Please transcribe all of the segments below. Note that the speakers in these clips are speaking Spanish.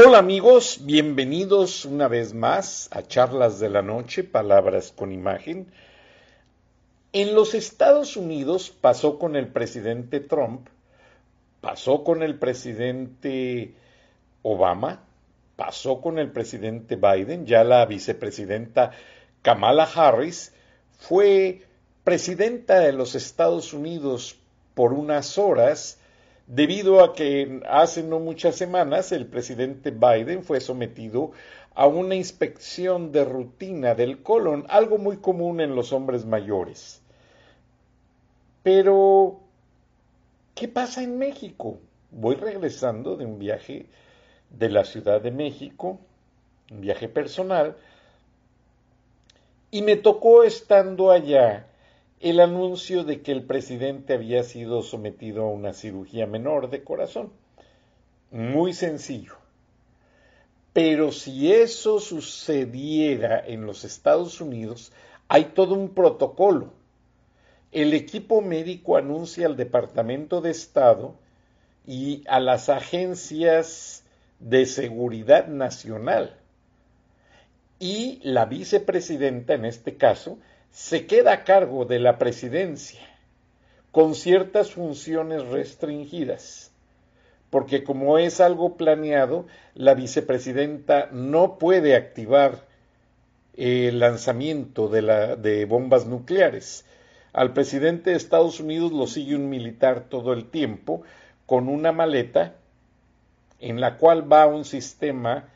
Hola amigos, bienvenidos una vez más a Charlas de la Noche, Palabras con Imagen. En los Estados Unidos pasó con el presidente Trump, pasó con el presidente Obama, pasó con el presidente Biden, ya la vicepresidenta Kamala Harris fue presidenta de los Estados Unidos por unas horas debido a que hace no muchas semanas el presidente Biden fue sometido a una inspección de rutina del colon, algo muy común en los hombres mayores. Pero, ¿qué pasa en México? Voy regresando de un viaje de la Ciudad de México, un viaje personal, y me tocó estando allá el anuncio de que el presidente había sido sometido a una cirugía menor de corazón. Muy sencillo. Pero si eso sucediera en los Estados Unidos, hay todo un protocolo. El equipo médico anuncia al Departamento de Estado y a las agencias de seguridad nacional. Y la vicepresidenta, en este caso, se queda a cargo de la presidencia con ciertas funciones restringidas, porque como es algo planeado, la vicepresidenta no puede activar el lanzamiento de, bombas nucleares. Al presidente de Estados Unidos lo sigue un militar todo el tiempo con una maleta en la cual va un sistema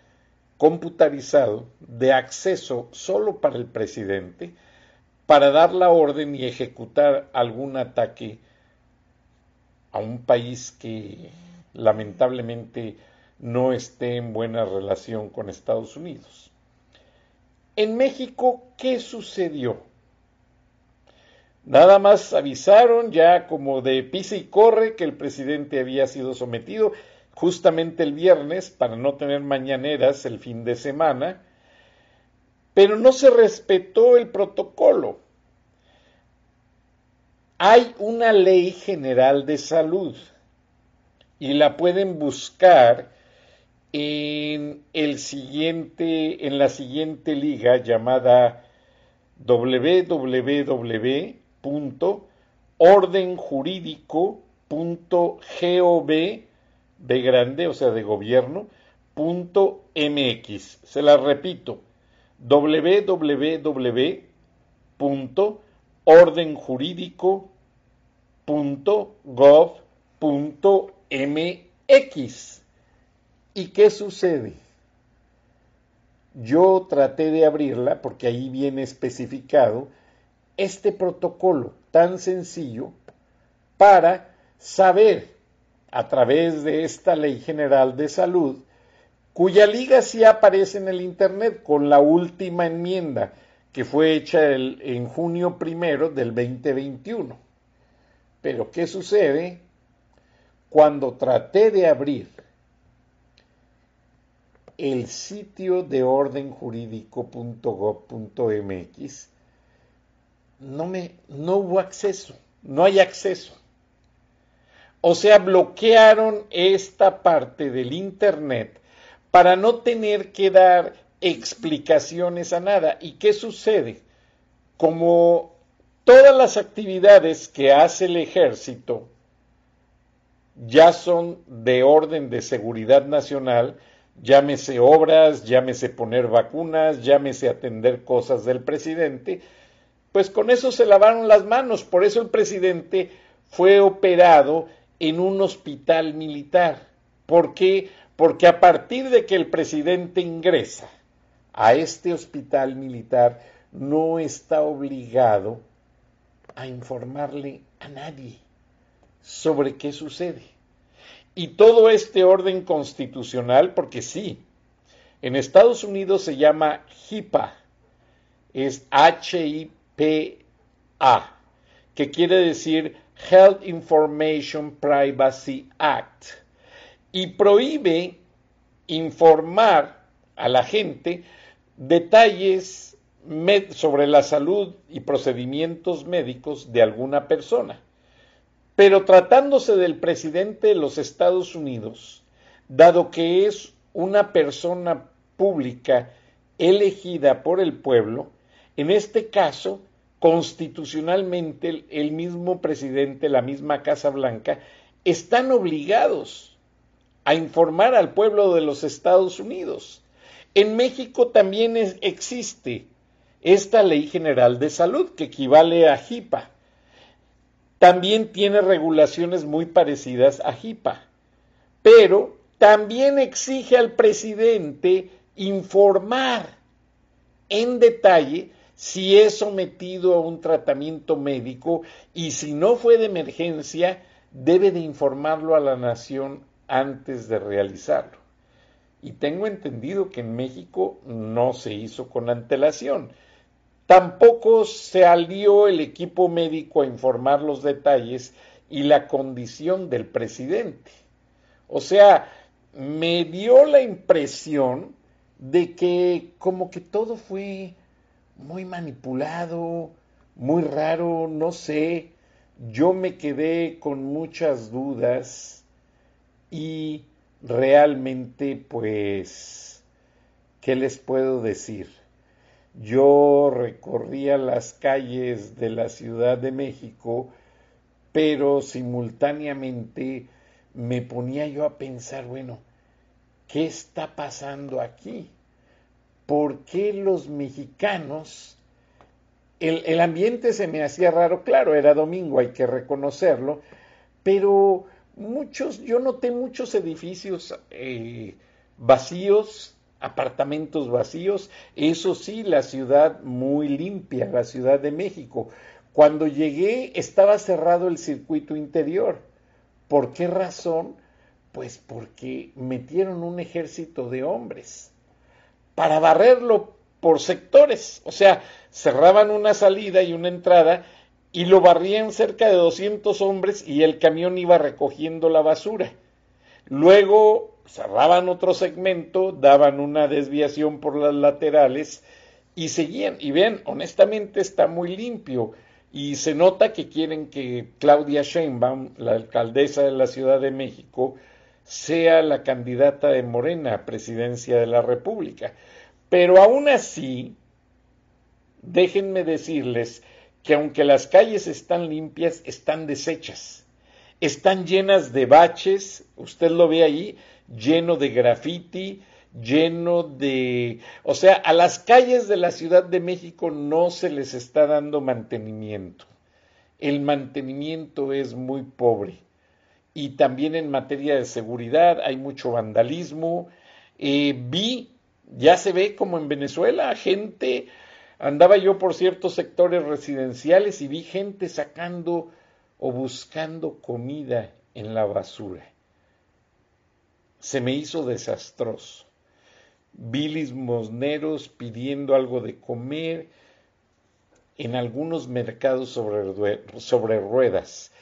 computarizado de acceso solo para el presidente, para dar la orden y ejecutar algún ataque a un país que lamentablemente no esté en buena relación con Estados Unidos. En México, ¿qué sucedió? Nada más avisaron ya como de pisa y corre que el presidente había sido sometido justamente el viernes para no tener mañaneras el fin de semana, pero no se respetó el protocolo hay una ley general de salud y la pueden buscar en siguiente en la siguiente liga llamada www.ordenjurídico.gov de grande, o sea, de gobierno, MX. Se la repito, www.ordenjurídico.gov .gov.mx. ¿Y qué sucede? Yo traté de abrirla porque ahí viene especificado este protocolo tan sencillo para saber a través de esta ley general de salud, cuya liga sí aparece en el Internet con la última enmienda que fue hecha en junio primero del 2021. Pero ¿qué sucede? Cuando traté de abrir el sitio de ordenjurídico.gov.mx, no, me, no hubo acceso, no hay acceso. O sea, bloquearon esta parte del Internet para no tener que dar explicaciones a nada. ¿Y qué sucede? Como todas las actividades que hace el ejército ya son de orden de seguridad nacional, llámese obras, llámese poner vacunas, llámese atender cosas del presidente, pues con eso se lavaron las manos. Por eso el presidente fue operado en un hospital militar. ¿Por qué? Porque a partir de que el presidente ingresa a este hospital militar, no está obligado a informarle a nadie sobre qué sucede. Y todo este orden constitucional, porque sí, en Estados Unidos se llama HIPAA, es H-I-P-A, que quiere decir Health Information Privacy Act, y prohíbe informar a la gente detalles sobre la salud y procedimientos médicos de alguna persona. Pero tratándose del presidente de los Estados Unidos, dado que es una persona pública elegida por el pueblo, en este caso, constitucionalmente el mismo presidente, la misma Casa Blanca, están obligados a informar al pueblo de los Estados Unidos. En México también existe esta Ley General de Salud, que equivale a HIPAA. También tiene regulaciones muy parecidas a HIPAA, pero también exige al presidente informar en detalle si es sometido a un tratamiento médico y si no fue de emergencia, debe de informarlo a la nación antes de realizarlo. Y tengo entendido que en México no se hizo con antelación. Tampoco se alió el equipo médico a informar los detalles y la condición del presidente. O sea, me dio la impresión de que como que todo fue muy manipulado, muy raro, no sé. Yo me quedé con muchas dudas y realmente pues, ¿qué les puedo decir? Yo recorría las calles de la Ciudad de México, pero simultáneamente me ponía yo a pensar, bueno, ¿qué está pasando aquí? ¿Por qué los mexicanos... El, el, ambiente se me hacía raro, claro, era domingo, hay que reconocerlo, pero muchos, yo noté muchos edificios eh, vacíos, apartamentos vacíos, eso sí, la ciudad muy limpia, la Ciudad de México. Cuando llegué estaba cerrado el circuito interior. ¿Por qué razón? Pues porque metieron un ejército de hombres para barrerlo por sectores. O sea, cerraban una salida y una entrada y lo barrían cerca de 200 hombres y el camión iba recogiendo la basura. Luego cerraban otro segmento, daban una desviación por las laterales y seguían. Y ven, honestamente está muy limpio y se nota que quieren que Claudia Sheinbaum, la alcaldesa de la Ciudad de México, sea la candidata de Morena a presidencia de la República. Pero aún así, déjenme decirles que aunque las calles están limpias, están deshechas, están llenas de baches, usted lo ve ahí, lleno de graffiti, lleno de... O sea, a las calles de la Ciudad de México no se les está dando mantenimiento. El mantenimiento es muy pobre y también en materia de seguridad hay mucho vandalismo. Eh, vi, ya se ve como en Venezuela, gente, andaba yo por ciertos sectores residenciales y vi gente sacando o buscando comida en la basura. Se me hizo desastroso. Vi limosneros pidiendo algo de comer en algunos mercados sobre, sobre ruedas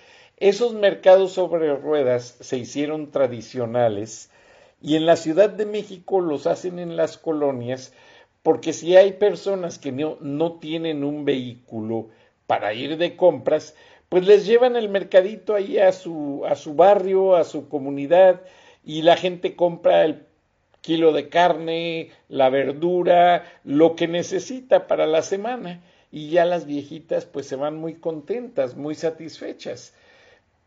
esos mercados sobre ruedas se hicieron tradicionales y en la Ciudad de México los hacen en las colonias porque si hay personas que no, no tienen un vehículo para ir de compras, pues les llevan el mercadito ahí a su, a su barrio, a su comunidad y la gente compra el kilo de carne, la verdura, lo que necesita para la semana y ya las viejitas pues se van muy contentas, muy satisfechas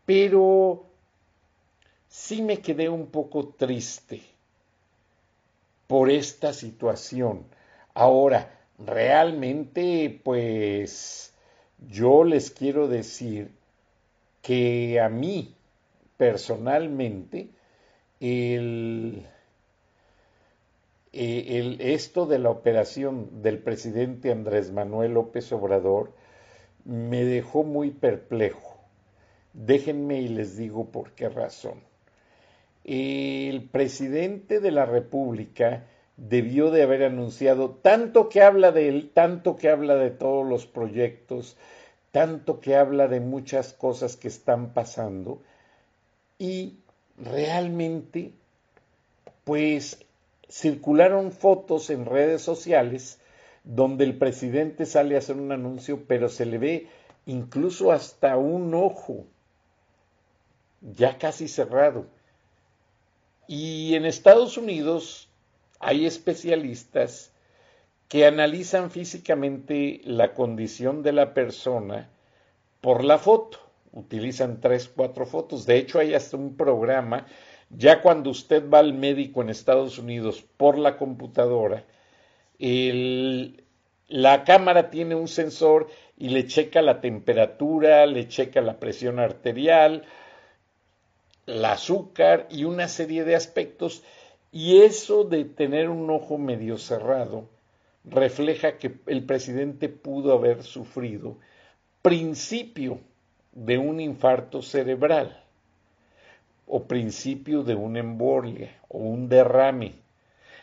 pero sí me quedé un poco triste por esta situación. Ahora, realmente, pues, yo les quiero decir que a mí personalmente eh, el, esto de la operación del presidente Andrés Manuel López Obrador me dejó muy perplejo. Déjenme y les digo por qué razón. El presidente de la República debió de haber anunciado tanto que habla de él, tanto que habla de todos los proyectos, tanto que habla de muchas cosas que están pasando y realmente pues circularon fotos en redes sociales donde el presidente sale a hacer un anuncio, pero se le ve incluso hasta un ojo ya casi cerrado. Y en Estados Unidos hay especialistas que analizan físicamente la condición de la persona por la foto. Utilizan tres, cuatro fotos. De hecho, hay hasta un programa, ya cuando usted va al médico en Estados Unidos por la computadora, la cámara tiene un sensor y le checa la temperatura, le checa la presión arterial, el azúcar y una serie de aspectos. Y eso de tener un ojo medio cerrado refleja que el presidente pudo haber sufrido principio de un infarto cerebral o principio de una embolia o un derrame.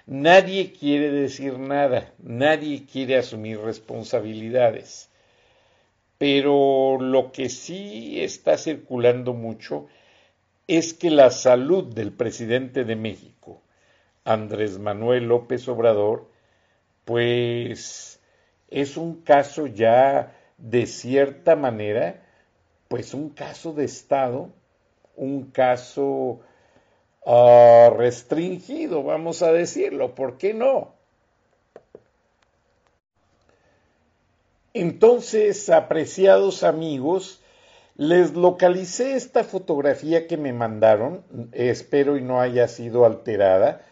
Nadie quiere decir nada, nadie quiere asumir responsabilidades. Pero lo que sí está circulando mucho es que la salud del presidente de México, Andrés Manuel López Obrador, pues es un caso ya de cierta manera, pues un caso de Estado, un caso uh, restringido, vamos a decirlo, ¿por qué no? Entonces, apreciados amigos, les localicé esta fotografía que me mandaron, espero y no haya sido alterada,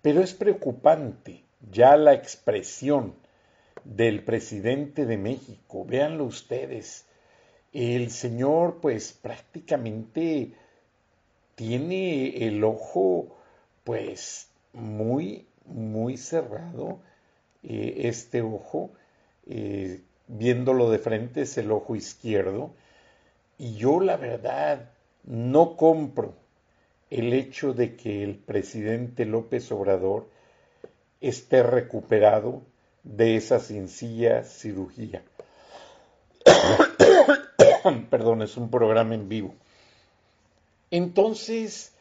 pero es preocupante ya la expresión del presidente de México. Véanlo ustedes. El señor pues prácticamente tiene el ojo pues muy, muy cerrado. Eh, este ojo, eh, viéndolo de frente, es el ojo izquierdo. Y yo la verdad no compro el hecho de que el presidente López Obrador esté recuperado de esa sencilla cirugía. Perdón, es un programa en vivo. Entonces,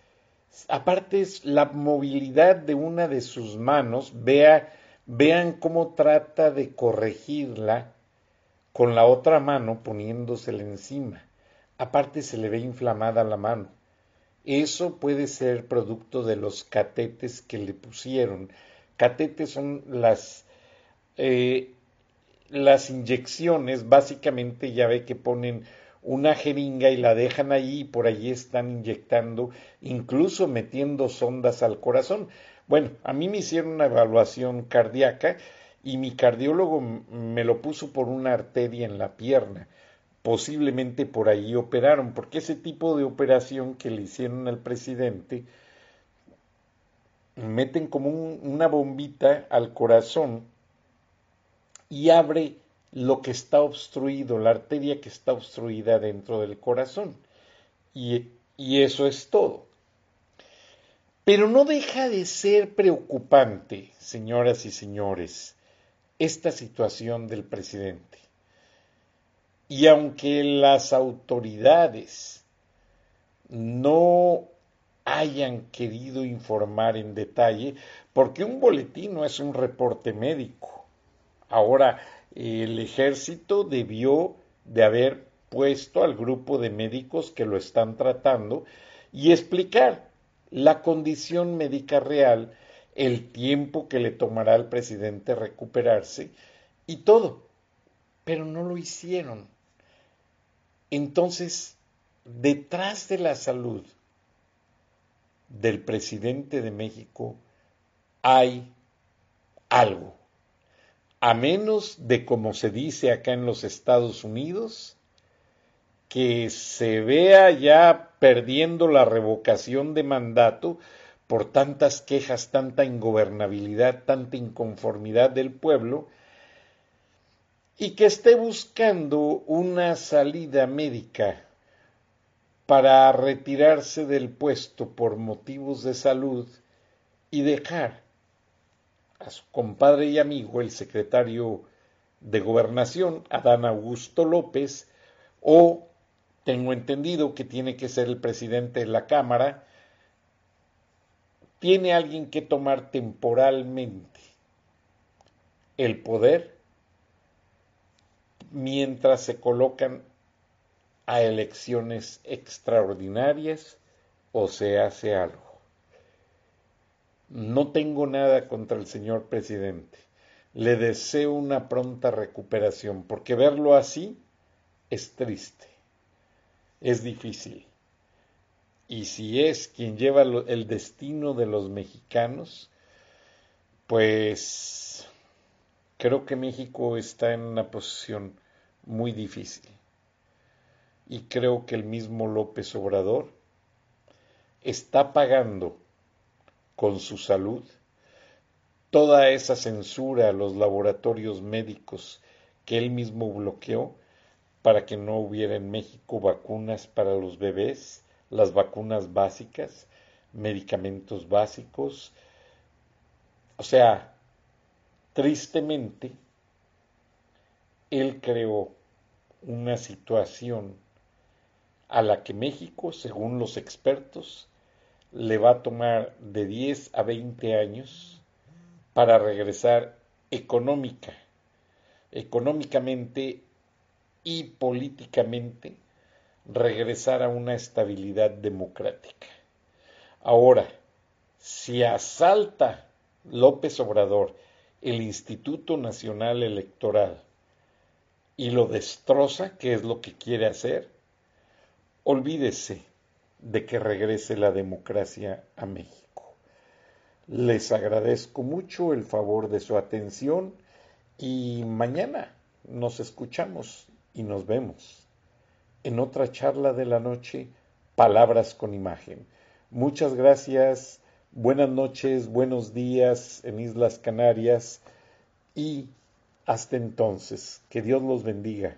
aparte es la movilidad de una de sus manos, vea, vean cómo trata de corregirla con la otra mano poniéndosela encima. Aparte se le ve inflamada la mano. Eso puede ser producto de los catetes que le pusieron. Catetes son las eh, las inyecciones, básicamente ya ve que ponen una jeringa y la dejan ahí y por allí están inyectando, incluso metiendo sondas al corazón. Bueno, a mí me hicieron una evaluación cardíaca y mi cardiólogo me lo puso por una arteria en la pierna. Posiblemente por ahí operaron, porque ese tipo de operación que le hicieron al presidente, meten como una bombita al corazón y abre lo que está obstruido, la arteria que está obstruida dentro del corazón. Y, y eso es todo. Pero no deja de ser preocupante, señoras y señores, esta situación del presidente. Y aunque las autoridades no hayan querido informar en detalle, porque un boletín no es un reporte médico, Ahora, el ejército debió de haber puesto al grupo de médicos que lo están tratando y explicar la condición médica real, el tiempo que le tomará al presidente recuperarse y todo. Pero no lo hicieron. Entonces, detrás de la salud del presidente de México hay algo a menos de como se dice acá en los Estados Unidos, que se vea ya perdiendo la revocación de mandato por tantas quejas, tanta ingobernabilidad, tanta inconformidad del pueblo, y que esté buscando una salida médica para retirarse del puesto por motivos de salud y dejar a su compadre y amigo, el secretario de Gobernación, Adán Augusto López, o tengo entendido que tiene que ser el presidente de la Cámara, tiene alguien que tomar temporalmente el poder mientras se colocan a elecciones extraordinarias o se hace algo. No tengo nada contra el señor presidente. Le deseo una pronta recuperación, porque verlo así es triste, es difícil. Y si es quien lleva el destino de los mexicanos, pues creo que México está en una posición muy difícil y creo que el mismo López Obrador está pagando con su salud toda esa censura a los laboratorios médicos que él mismo bloqueó para que no hubiera en México vacunas para los bebés, las vacunas básicas, medicamentos básicos. O sea, tristemente, él creó una situación a la que México, según los expertos, le va a tomar de 10 a 20 años para regresar económica, económicamente y políticamente regresar a una estabilidad democrática. Ahora, si asalta López Obrador el Instituto Nacional Electoral y lo destroza, que es lo que quiere hacer, olvídese de que regrese la democracia a México. Les agradezco mucho el favor de su atención y mañana nos escuchamos y nos vemos en otra charla de la noche, Palabras con Imagen. Muchas gracias, buenas noches, buenos días en Islas Canarias y hasta entonces, que Dios los bendiga.